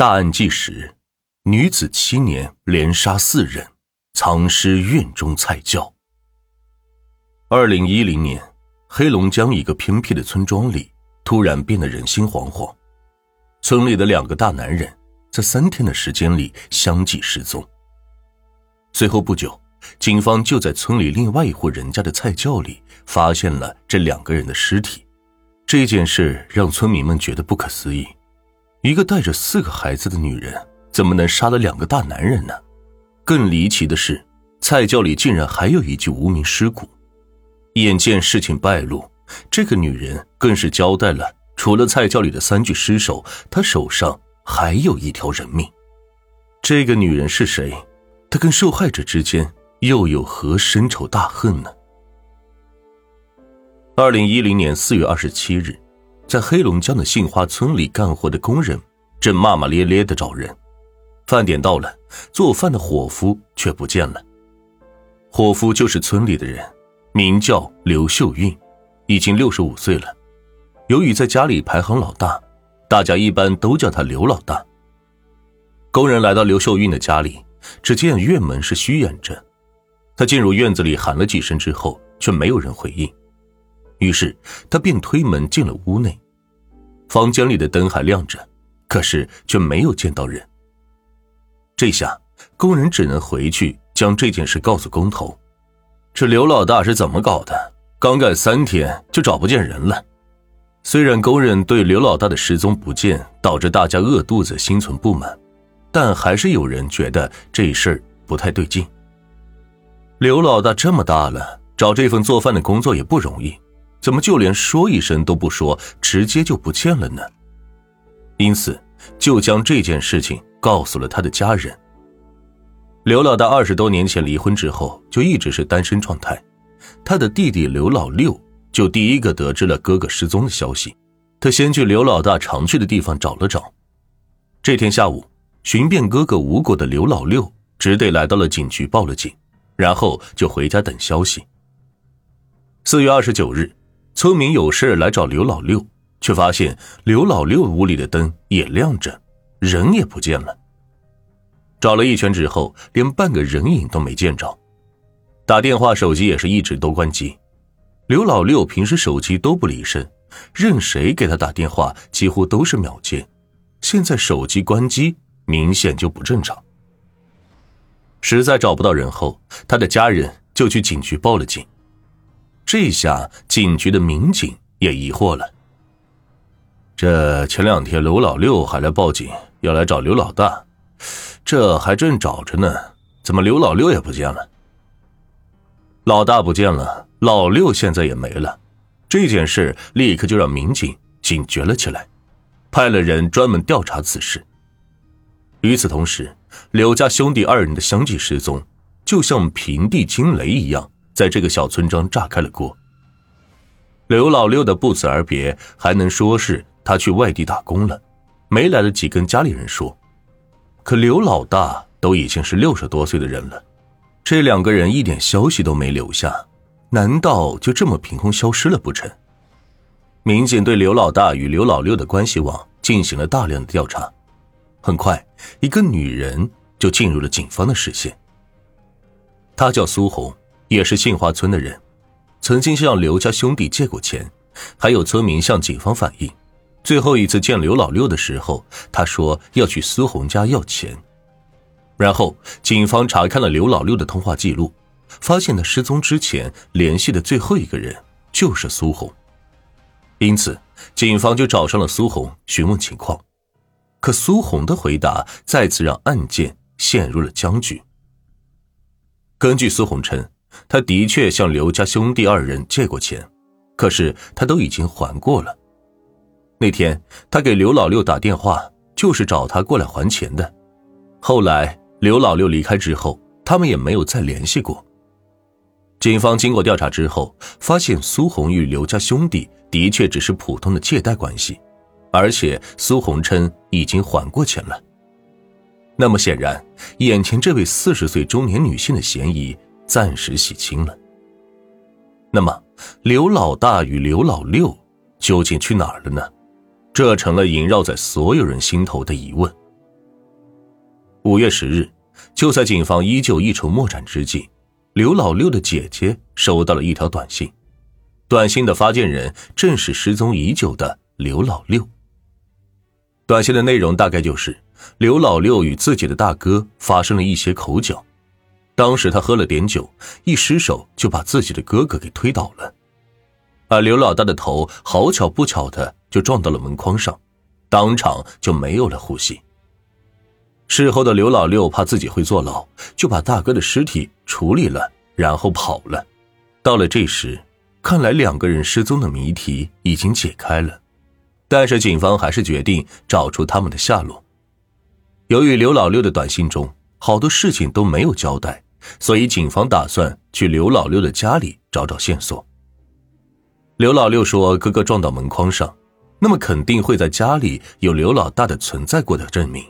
大案纪实：女子七年连杀四人，藏尸院中菜窖。二零一零年，黑龙江一个偏僻的村庄里，突然变得人心惶惶。村里的两个大男人，在三天的时间里相继失踪。随后不久，警方就在村里另外一户人家的菜窖里发现了这两个人的尸体。这件事让村民们觉得不可思议。一个带着四个孩子的女人，怎么能杀了两个大男人呢？更离奇的是，菜窖里竟然还有一具无名尸骨。眼见事情败露，这个女人更是交代了：除了菜窖里的三具尸首，她手上还有一条人命。这个女人是谁？她跟受害者之间又有何深仇大恨呢？二零一零年四月二十七日。在黑龙江的杏花村里干活的工人正骂骂咧咧的找人，饭点到了，做饭的伙夫却不见了。伙夫就是村里的人，名叫刘秀运，已经六十五岁了。由于在家里排行老大，大家一般都叫他刘老大。工人来到刘秀运的家里，只见院门是虚掩着，他进入院子里喊了几声之后，却没有人回应。于是他便推门进了屋内，房间里的灯还亮着，可是却没有见到人。这下工人只能回去将这件事告诉工头。这刘老大是怎么搞的？刚干三天就找不见人了。虽然工人对刘老大的失踪不见导致大家饿肚子、心存不满，但还是有人觉得这事儿不太对劲。刘老大这么大了，找这份做饭的工作也不容易。怎么就连说一声都不说，直接就不见了呢？因此，就将这件事情告诉了他的家人。刘老大二十多年前离婚之后，就一直是单身状态。他的弟弟刘老六就第一个得知了哥哥失踪的消息，他先去刘老大常去的地方找了找。这天下午，寻遍哥哥无果的刘老六只得来到了警局报了警，然后就回家等消息。四月二十九日。村民有事来找刘老六，却发现刘老六屋里的灯也亮着，人也不见了。找了一圈之后，连半个人影都没见着。打电话，手机也是一直都关机。刘老六平时手机都不离身，任谁给他打电话几乎都是秒接。现在手机关机，明显就不正常。实在找不到人后，他的家人就去警局报了警。这下警局的民警也疑惑了。这前两天刘老六还来报警，要来找刘老大，这还正找着呢，怎么刘老六也不见了？老大不见了，老六现在也没了，这件事立刻就让民警警觉了起来，派了人专门调查此事。与此同时，刘家兄弟二人的相继失踪，就像平地惊雷一样。在这个小村庄炸开了锅。刘老六的不辞而别，还能说是他去外地打工了，没来得及跟家里人说。可刘老大都已经是六十多岁的人了，这两个人一点消息都没留下，难道就这么凭空消失了不成？民警对刘老大与刘老六的关系网进行了大量的调查，很快，一个女人就进入了警方的视线。她叫苏红。也是杏花村的人，曾经向刘家兄弟借过钱，还有村民向警方反映，最后一次见刘老六的时候，他说要去苏红家要钱。然后警方查看了刘老六的通话记录，发现他失踪之前联系的最后一个人就是苏红，因此警方就找上了苏红询问情况，可苏红的回答再次让案件陷入了僵局。根据苏红称。他的确向刘家兄弟二人借过钱，可是他都已经还过了。那天他给刘老六打电话，就是找他过来还钱的。后来刘老六离开之后，他们也没有再联系过。警方经过调查之后，发现苏红与刘家兄弟的确只是普通的借贷关系，而且苏红称已经还过钱了。那么显然，眼前这位四十岁中年女性的嫌疑。暂时洗清了。那么，刘老大与刘老六究竟去哪儿了呢？这成了萦绕在所有人心头的疑问。五月十日，就在警方依旧一筹莫展之际，刘老六的姐姐收到了一条短信，短信的发件人正是失踪已久的刘老六。短信的内容大概就是刘老六与自己的大哥发生了一些口角，当时他喝了点酒，一失手就把自己的哥哥给推倒了，而刘老大的头好巧不巧的就撞到了门框上，当场就没有了呼吸。事后的刘老六怕自己会坐牢，就把大哥的尸体处理了，然后跑了。到了这时，看来两个人失踪的谜题已经解开了，但是警方还是决定找出他们的下落。由于刘老六的短信中好多事情都没有交代，所以警方打算去刘老六的家里找找线索。刘老六说：“哥哥撞到门框上，那么肯定会在家里有刘老大的存在过的证明。”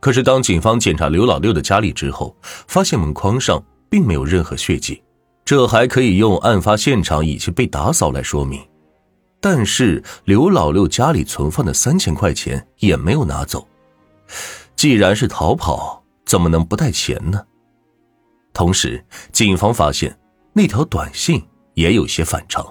可是，当警方检查刘老六的家里之后，发现门框上并没有任何血迹，这还可以用案发现场已经被打扫来说明。但是，刘老六家里存放的三千块钱也没有拿走。既然是逃跑，怎么能不带钱呢？同时，警方发现那条短信也有些反常。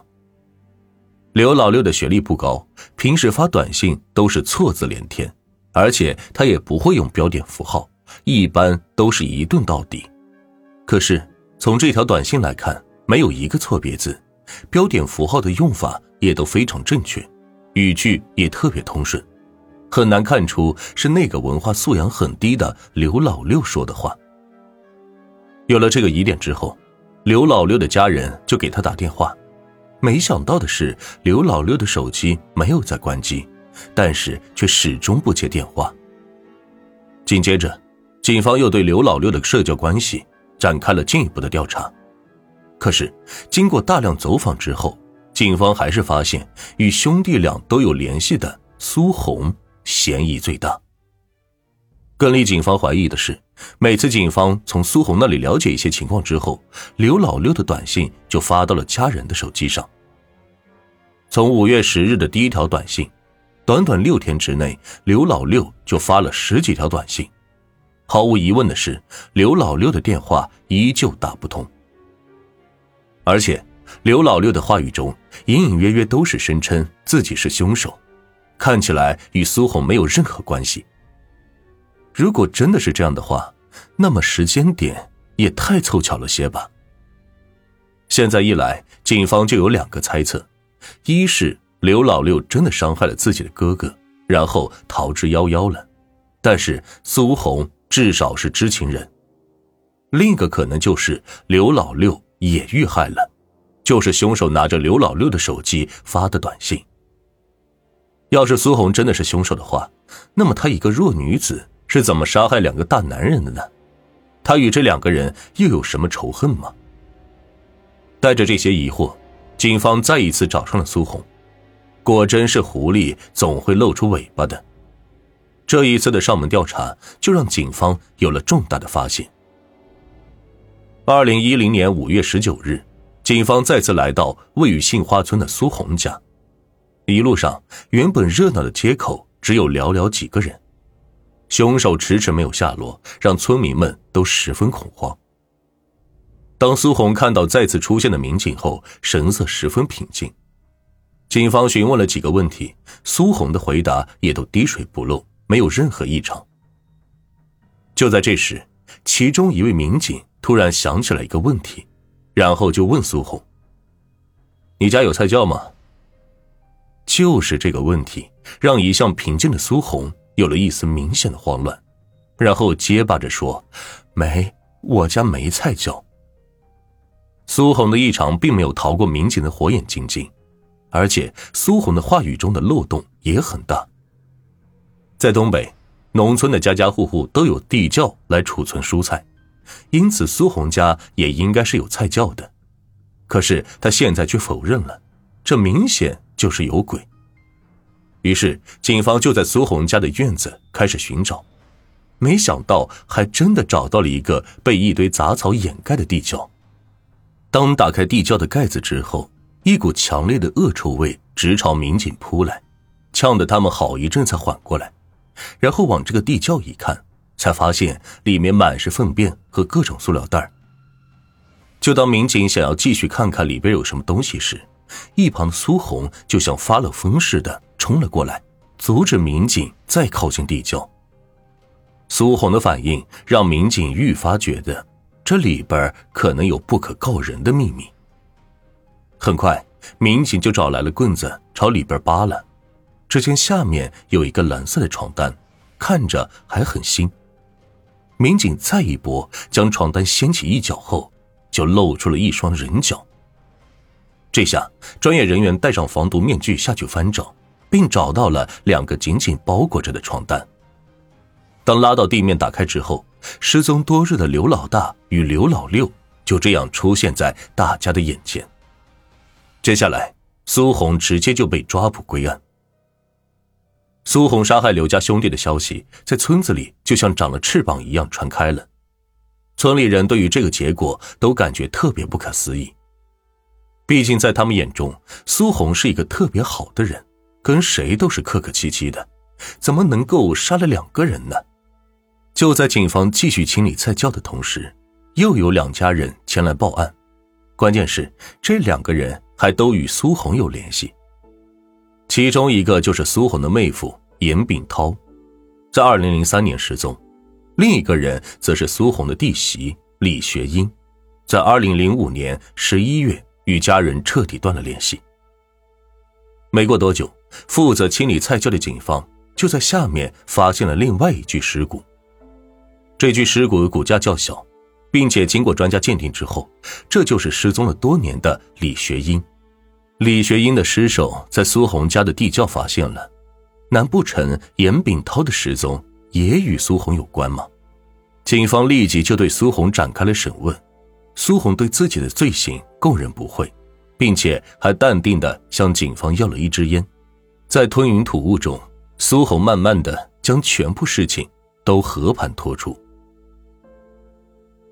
刘老六的学历不高，平时发短信都是错字连天。而且他也不会用标点符号，一般都是一顿到底。可是从这条短信来看，没有一个错别字，标点符号的用法也都非常正确，语句也特别通顺，很难看出是那个文化素养很低的刘老六说的话。有了这个疑点之后，刘老六的家人就给他打电话，没想到的是，刘老六的手机没有在关机。但是却始终不接电话。紧接着，警方又对刘老六的社交关系展开了进一步的调查。可是，经过大量走访之后，警方还是发现与兄弟俩都有联系的苏红嫌疑最大。更令警方怀疑的是，每次警方从苏红那里了解一些情况之后，刘老六的短信就发到了家人的手机上。从五月十日的第一条短信。短短六天之内，刘老六就发了十几条短信。毫无疑问的是，刘老六的电话依旧打不通。而且，刘老六的话语中隐隐约约都是声称自己是凶手，看起来与苏红没有任何关系。如果真的是这样的话，那么时间点也太凑巧了些吧。现在一来，警方就有两个猜测：一是。刘老六真的伤害了自己的哥哥，然后逃之夭夭了。但是苏红至少是知情人。另一个可能就是刘老六也遇害了，就是凶手拿着刘老六的手机发的短信。要是苏红真的是凶手的话，那么她一个弱女子是怎么杀害两个大男人的呢？他与这两个人又有什么仇恨吗？带着这些疑惑，警方再一次找上了苏红。果真是狐狸总会露出尾巴的。这一次的上门调查，就让警方有了重大的发现。二零一零年五月十九日，警方再次来到位于杏花村的苏红家。一路上，原本热闹的街口只有寥寥几个人。凶手迟迟没有下落，让村民们都十分恐慌。当苏红看到再次出现的民警后，神色十分平静。警方询问了几个问题，苏红的回答也都滴水不漏，没有任何异常。就在这时，其中一位民警突然想起了一个问题，然后就问苏红：“你家有菜窖吗？”就是这个问题，让一向平静的苏红有了一丝明显的慌乱，然后结巴着说：“没，我家没菜窖。”苏红的异常并没有逃过民警的火眼金睛。而且苏红的话语中的漏洞也很大。在东北，农村的家家户户都有地窖来储存蔬菜，因此苏红家也应该是有菜窖的。可是他现在却否认了，这明显就是有鬼。于是警方就在苏红家的院子开始寻找，没想到还真的找到了一个被一堆杂草掩盖的地窖。当打开地窖的盖子之后，一股强烈的恶臭味直朝民警扑来，呛得他们好一阵才缓过来，然后往这个地窖一看，才发现里面满是粪便和各种塑料袋。就当民警想要继续看看里边有什么东西时，一旁的苏红就像发了疯似的冲了过来，阻止民警再靠近地窖。苏红的反应让民警愈发觉得这里边可能有不可告人的秘密。很快，民警就找来了棍子朝里边扒了，只见下面有一个蓝色的床单，看着还很新。民警再一拨，将床单掀起一角后，就露出了一双人脚。这下，专业人员戴上防毒面具下去翻找，并找到了两个紧紧包裹着的床单。当拉到地面打开之后，失踪多日的刘老大与刘老六就这样出现在大家的眼前。接下来，苏红直接就被抓捕归案。苏红杀害刘家兄弟的消息在村子里就像长了翅膀一样传开了，村里人对于这个结果都感觉特别不可思议。毕竟在他们眼中，苏红是一个特别好的人，跟谁都是客客气气的，怎么能够杀了两个人呢？就在警方继续清理菜窖的同时，又有两家人前来报案。关键是这两个人还都与苏红有联系。其中一个就是苏红的妹夫严炳涛，在二零零三年失踪；另一个人则是苏红的弟媳李学英，在二零零五年十一月与家人彻底断了联系。没过多久，负责清理菜窖的警方就在下面发现了另外一具尸骨。这具尸骨的骨架较小，并且经过专家鉴定之后，这就是失踪了多年的李学英。李学英的尸首在苏红家的地窖发现了，难不成严炳涛的失踪也与苏红有关吗？警方立即就对苏红展开了审问。苏红对自己的罪行供认不讳，并且还淡定的向警方要了一支烟。在吞云吐雾中，苏红慢慢的将全部事情都和盘托出。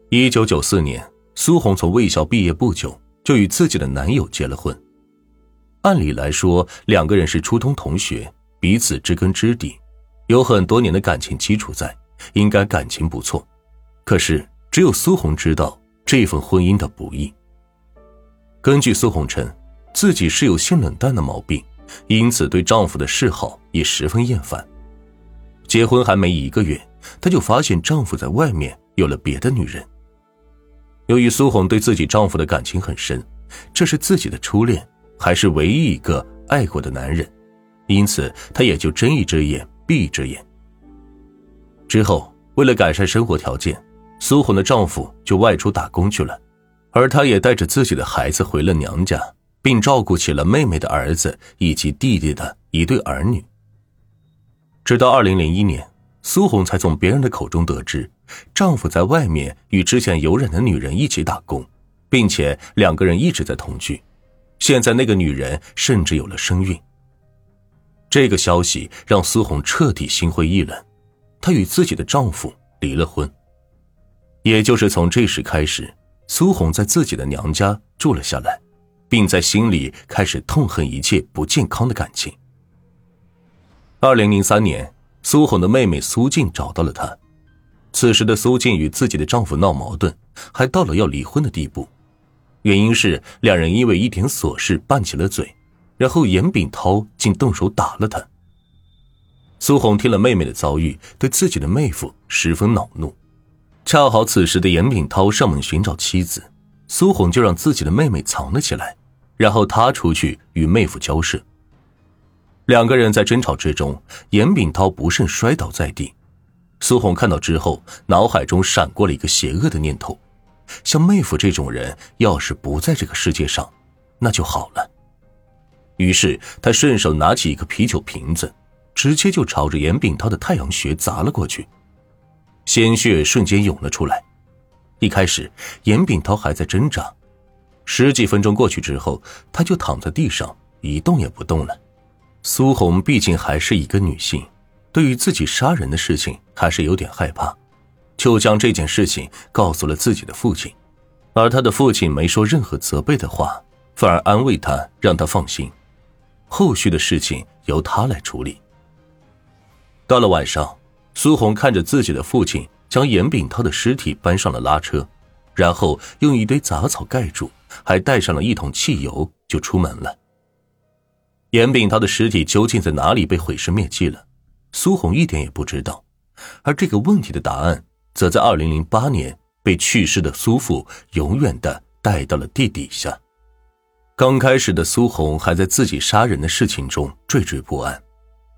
一九九四年，苏红从卫校毕业不久，就与自己的男友结了婚。按理来说，两个人是初中同学，彼此知根知底，有很多年的感情基础在，应该感情不错。可是，只有苏红知道这份婚姻的不易。根据苏红称，自己是有性冷淡的毛病，因此对丈夫的嗜好也十分厌烦。结婚还没一个月，她就发现丈夫在外面有了别的女人。由于苏红对自己丈夫的感情很深，这是自己的初恋，还是唯一一个爱过的男人，因此她也就睁一只眼闭一只眼。之后，为了改善生活条件，苏红的丈夫就外出打工去了，而她也带着自己的孩子回了娘家，并照顾起了妹妹的儿子以及弟弟的一对儿女。直到二零零一年，苏红才从别人的口中得知。丈夫在外面与之前有染的女人一起打工，并且两个人一直在同居。现在那个女人甚至有了身孕。这个消息让苏红彻底心灰意冷，她与自己的丈夫离了婚。也就是从这时开始，苏红在自己的娘家住了下来，并在心里开始痛恨一切不健康的感情。二零零三年，苏红的妹妹苏静找到了她。此时的苏静与自己的丈夫闹矛盾，还到了要离婚的地步。原因是两人因为一点琐事拌起了嘴，然后严炳涛竟动手打了她。苏红听了妹妹的遭遇，对自己的妹夫十分恼怒。恰好此时的严炳涛上门寻找妻子，苏红就让自己的妹妹藏了起来，然后他出去与妹夫交涉。两个人在争吵之中，严炳涛不慎摔倒在地。苏红看到之后，脑海中闪过了一个邪恶的念头：像妹夫这种人，要是不在这个世界上，那就好了。于是，他顺手拿起一个啤酒瓶子，直接就朝着严炳涛的太阳穴砸了过去，鲜血瞬间涌了出来。一开始，严炳涛还在挣扎，十几分钟过去之后，他就躺在地上一动也不动了。苏红毕竟还是一个女性。对于自己杀人的事情还是有点害怕，就将这件事情告诉了自己的父亲，而他的父亲没说任何责备的话，反而安慰他，让他放心，后续的事情由他来处理。到了晚上，苏红看着自己的父亲将严炳涛的尸体搬上了拉车，然后用一堆杂草盖住，还带上了一桶汽油，就出门了。严炳涛的尸体究竟在哪里被毁尸灭迹了？苏红一点也不知道。而这个问题的答案，则在二零零八年被去世的苏父永远的带到了地底下。刚开始的苏红还在自己杀人的事情中惴惴不安，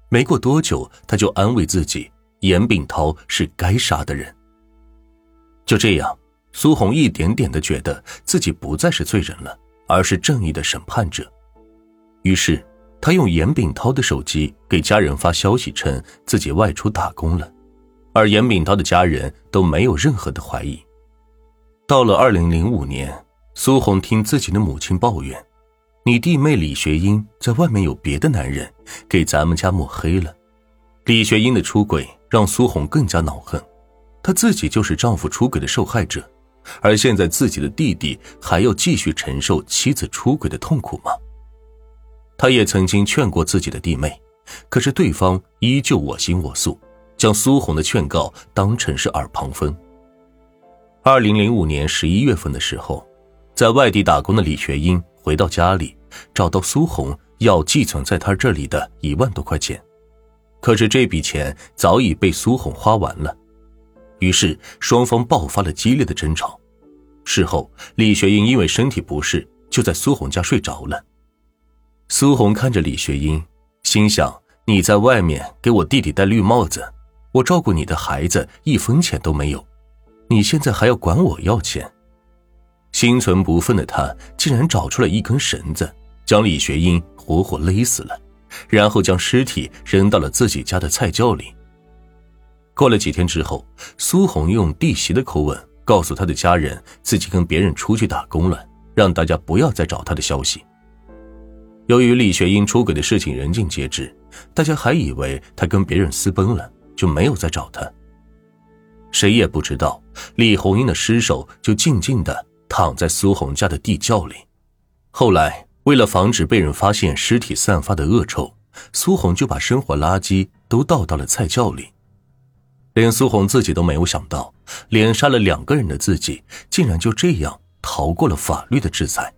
没过多久，他就安慰自己，严炳涛是该杀的人。就这样，苏红一点点的觉得自己不再是罪人了，而是正义的审判者。于是，他用严炳涛的手机给家人发消息，称自己外出打工了，而严炳涛的家人都没有任何的怀疑。到了二零零五年。苏红听自己的母亲抱怨：“你弟妹李学英在外面有别的男人，给咱们家抹黑了。”李学英的出轨让苏红更加恼恨，她自己就是丈夫出轨的受害者，而现在自己的弟弟还要继续承受妻子出轨的痛苦吗？他也曾经劝过自己的弟妹，可是对方依旧我行我素，将苏红的劝告当成是耳旁风。二零零五年十一月份的时候。在外地打工的李学英回到家里，找到苏红要寄存在他这里的一万多块钱，可是这笔钱早已被苏红花完了，于是双方爆发了激烈的争吵。事后，李学英因为身体不适，就在苏红家睡着了。苏红看着李学英，心想：“你在外面给我弟弟戴绿帽子，我照顾你的孩子一分钱都没有，你现在还要管我要钱？”心存不忿的他，竟然找出了一根绳子，将李学英活活勒死了，然后将尸体扔到了自己家的菜窖里。过了几天之后，苏红用弟媳的口吻告诉他的家人，自己跟别人出去打工了，让大家不要再找他的消息。由于李学英出轨的事情人尽皆知，大家还以为他跟别人私奔了，就没有再找他。谁也不知道，李红英的尸首就静静的。躺在苏红家的地窖里，后来为了防止被人发现尸体散发的恶臭，苏红就把生活垃圾都倒到了菜窖里。连苏红自己都没有想到，连杀了两个人的自己，竟然就这样逃过了法律的制裁。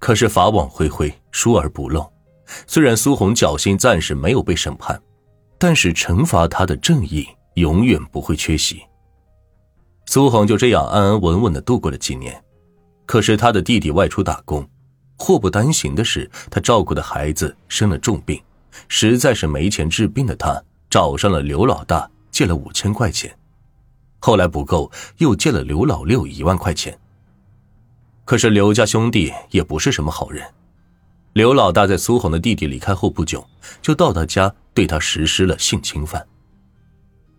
可是法网恢恢，疏而不漏。虽然苏红侥幸暂时没有被审判，但是惩罚他的正义永远不会缺席。苏红就这样安安稳稳的度过了几年，可是他的弟弟外出打工，祸不单行的是，他照顾的孩子生了重病，实在是没钱治病的他，找上了刘老大借了五千块钱，后来不够，又借了刘老六一万块钱。可是刘家兄弟也不是什么好人，刘老大在苏红的弟弟离开后不久，就到他家对他实施了性侵犯。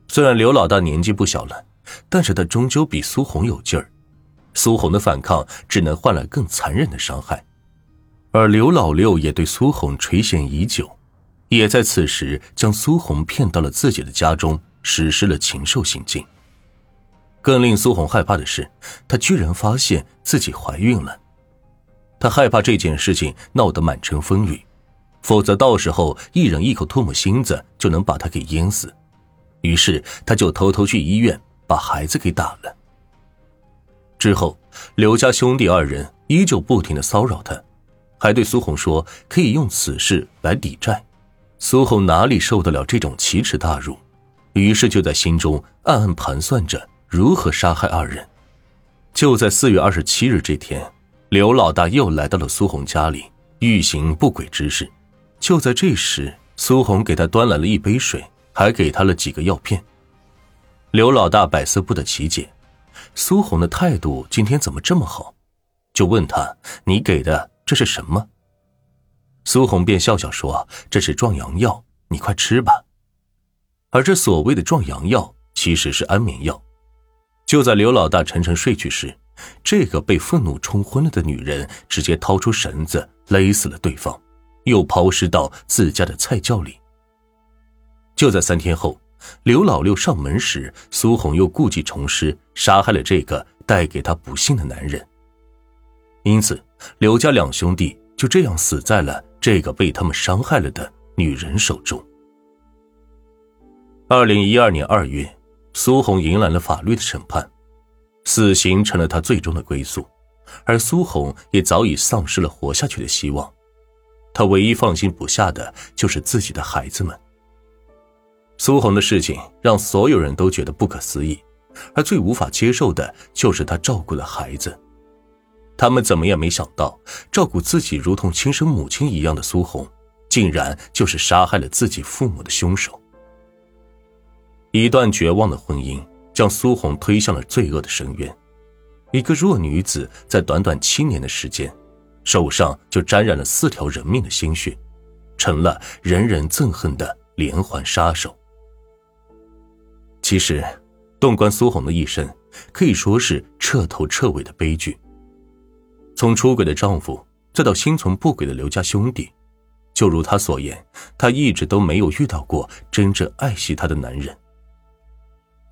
虽然刘老大年纪不小了。但是他终究比苏红有劲儿，苏红的反抗只能换来更残忍的伤害，而刘老六也对苏红垂涎已久，也在此时将苏红骗到了自己的家中，实施了禽兽行径。更令苏红害怕的是，她居然发现自己怀孕了，她害怕这件事情闹得满城风雨，否则到时候一人一口唾沫星子就能把她给淹死，于是她就偷偷去医院。把孩子给打了。之后，刘家兄弟二人依旧不停的骚扰他，还对苏红说可以用此事来抵债。苏红哪里受得了这种奇耻大辱，于是就在心中暗暗盘算着如何杀害二人。就在四月二十七日这天，刘老大又来到了苏红家里，欲行不轨之事。就在这时，苏红给他端来了一杯水，还给他了几个药片。刘老大百思不得其解，苏红的态度今天怎么这么好？就问他：“你给的这是什么？”苏红便笑笑说：“这是壮阳药，你快吃吧。”而这所谓的壮阳药其实是安眠药。就在刘老大沉沉睡去时，这个被愤怒冲昏了的女人直接掏出绳子勒死了对方，又抛尸到自家的菜窖里。就在三天后。刘老六上门时，苏红又故技重施，杀害了这个带给他不幸的男人。因此，刘家两兄弟就这样死在了这个被他们伤害了的女人手中。二零一二年二月，苏红迎来了法律的审判，死刑成了她最终的归宿，而苏红也早已丧失了活下去的希望。她唯一放心不下的就是自己的孩子们。苏红的事情让所有人都觉得不可思议，而最无法接受的就是她照顾的孩子。他们怎么也没想到，照顾自己如同亲生母亲一样的苏红，竟然就是杀害了自己父母的凶手。一段绝望的婚姻将苏红推向了罪恶的深渊。一个弱女子在短短七年的时间，手上就沾染了四条人命的鲜血，成了人人憎恨的连环杀手。其实，纵观苏红的一生，可以说是彻头彻尾的悲剧。从出轨的丈夫，再到心存不轨的刘家兄弟，就如她所言，她一直都没有遇到过真正爱惜她的男人。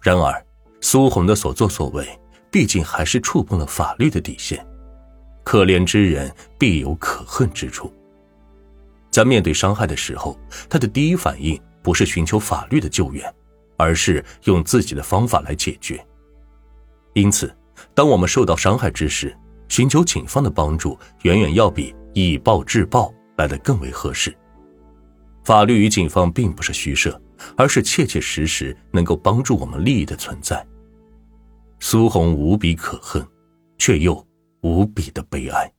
然而，苏红的所作所为，毕竟还是触碰了法律的底线。可怜之人必有可恨之处。在面对伤害的时候，她的第一反应不是寻求法律的救援，而是用自己的方法来解决。因此，当我们受到伤害之时，寻求警方的帮助，远远要比以暴制暴来的更为合适。法律与警方并不是虚设，而是切切实实能够帮助我们利益的存在。苏红无比可恨，却又无比的悲哀。